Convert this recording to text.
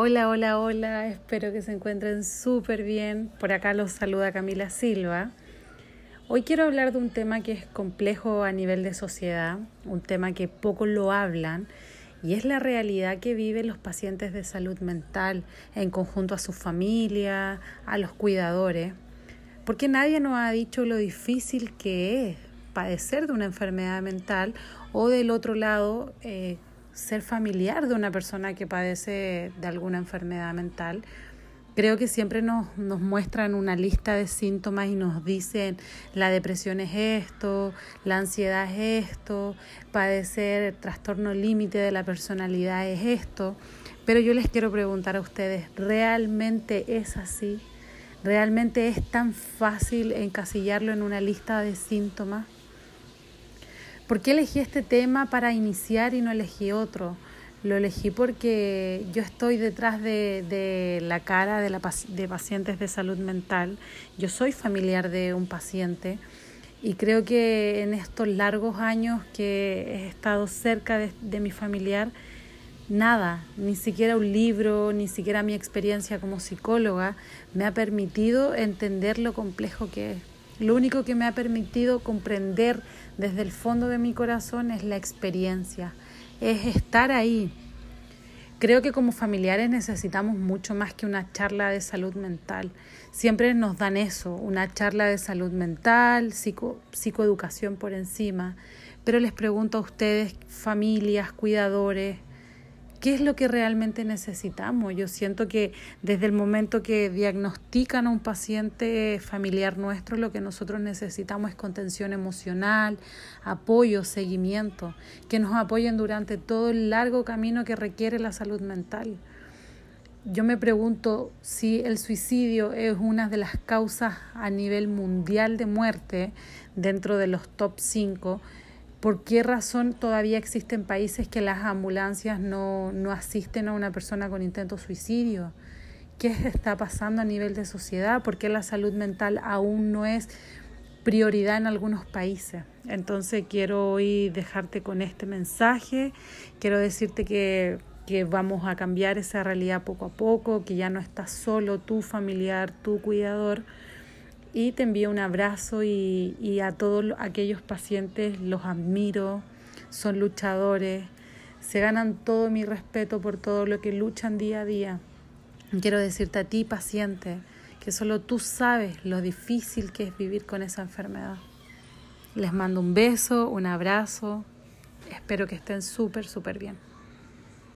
Hola, hola, hola, espero que se encuentren súper bien. Por acá los saluda Camila Silva. Hoy quiero hablar de un tema que es complejo a nivel de sociedad, un tema que poco lo hablan y es la realidad que viven los pacientes de salud mental en conjunto a su familia, a los cuidadores, porque nadie nos ha dicho lo difícil que es padecer de una enfermedad mental o del otro lado eh, ser familiar de una persona que padece de alguna enfermedad mental. Creo que siempre nos, nos muestran una lista de síntomas y nos dicen la depresión es esto, la ansiedad es esto, padecer trastorno límite de la personalidad es esto. Pero yo les quiero preguntar a ustedes, ¿realmente es así? ¿Realmente es tan fácil encasillarlo en una lista de síntomas? ¿Por qué elegí este tema para iniciar y no elegí otro? Lo elegí porque yo estoy detrás de, la cara de, la, de pacientes de salud mental. Yo soy familiar de un paciente y creo que en estos largos años que he estado cerca de, de mi familiar, nada, ni siquiera un libro, ni siquiera mi experiencia como psicóloga me ha permitido entender lo complejo que es. Lo único que me ha permitido comprender desde el fondo de mi corazón es la experiencia, es estar ahí. Creo que como familiares necesitamos mucho más que una charla de salud mental. Siempre nos dan eso, una charla de salud mental, psico, psicoeducación por encima. Pero les pregunto a ustedes, familias, cuidadores, ¿Qué es lo que realmente necesitamos? Yo siento que desde el momento que diagnostican a un paciente familiar nuestro, lo que nosotros necesitamos es contención emocional, apoyo, seguimiento, que nos apoyen durante todo el largo camino que requiere la salud mental. Yo me pregunto si el suicidio es una de las causas a nivel mundial de muerte dentro de los top 5 ¿Por qué razón todavía existen países que las ambulancias no, no asisten a una persona con intento suicidio? ¿Qué está pasando a nivel de sociedad? ¿Por qué la salud mental aún no es prioridad en algunos países? Entonces quiero hoy dejarte con este mensaje, quiero decirte que, que vamos a cambiar esa realidad poco a poco, que ya no estás solo, tu familiar, tu cuidador y te envío un abrazo y, a todos aquellos pacientes los admiro, son luchadores, se ganan todo mi respeto por todo lo que luchan día a día. Quiero decirte a ti, paciente, que solo tú sabes lo difícil que es vivir con esa enfermedad. Les mando un beso, un abrazo, espero que estén súper, súper bien.